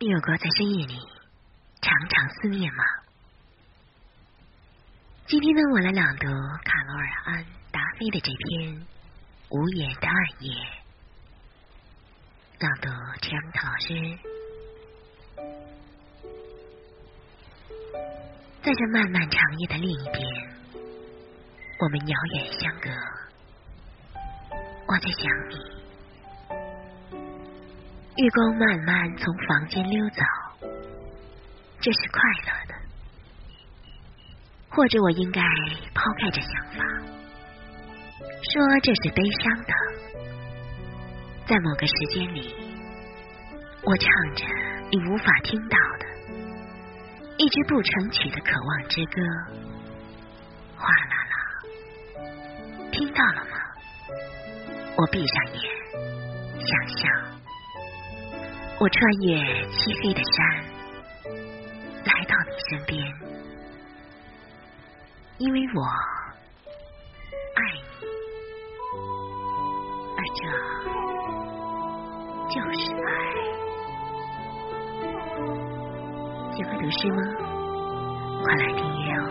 你有过在深夜里常常思念吗？今天呢，我来朗读卡罗尔·安·达菲的这篇《无言的暗夜》，朗读江涛老师。在这漫漫长夜的另一边，我们遥远相隔。我在想你。月光慢慢从房间溜走，这是快乐的，或者我应该抛开这想法，说这是悲伤的。在某个时间里，我唱着你无法听到的一支不成曲的渴望之歌，哗啦啦，听到了吗？我闭上眼，想象。我穿越漆黑的山，来到你身边，因为我爱你，而这就是爱。喜欢读诗吗？快来订阅哦！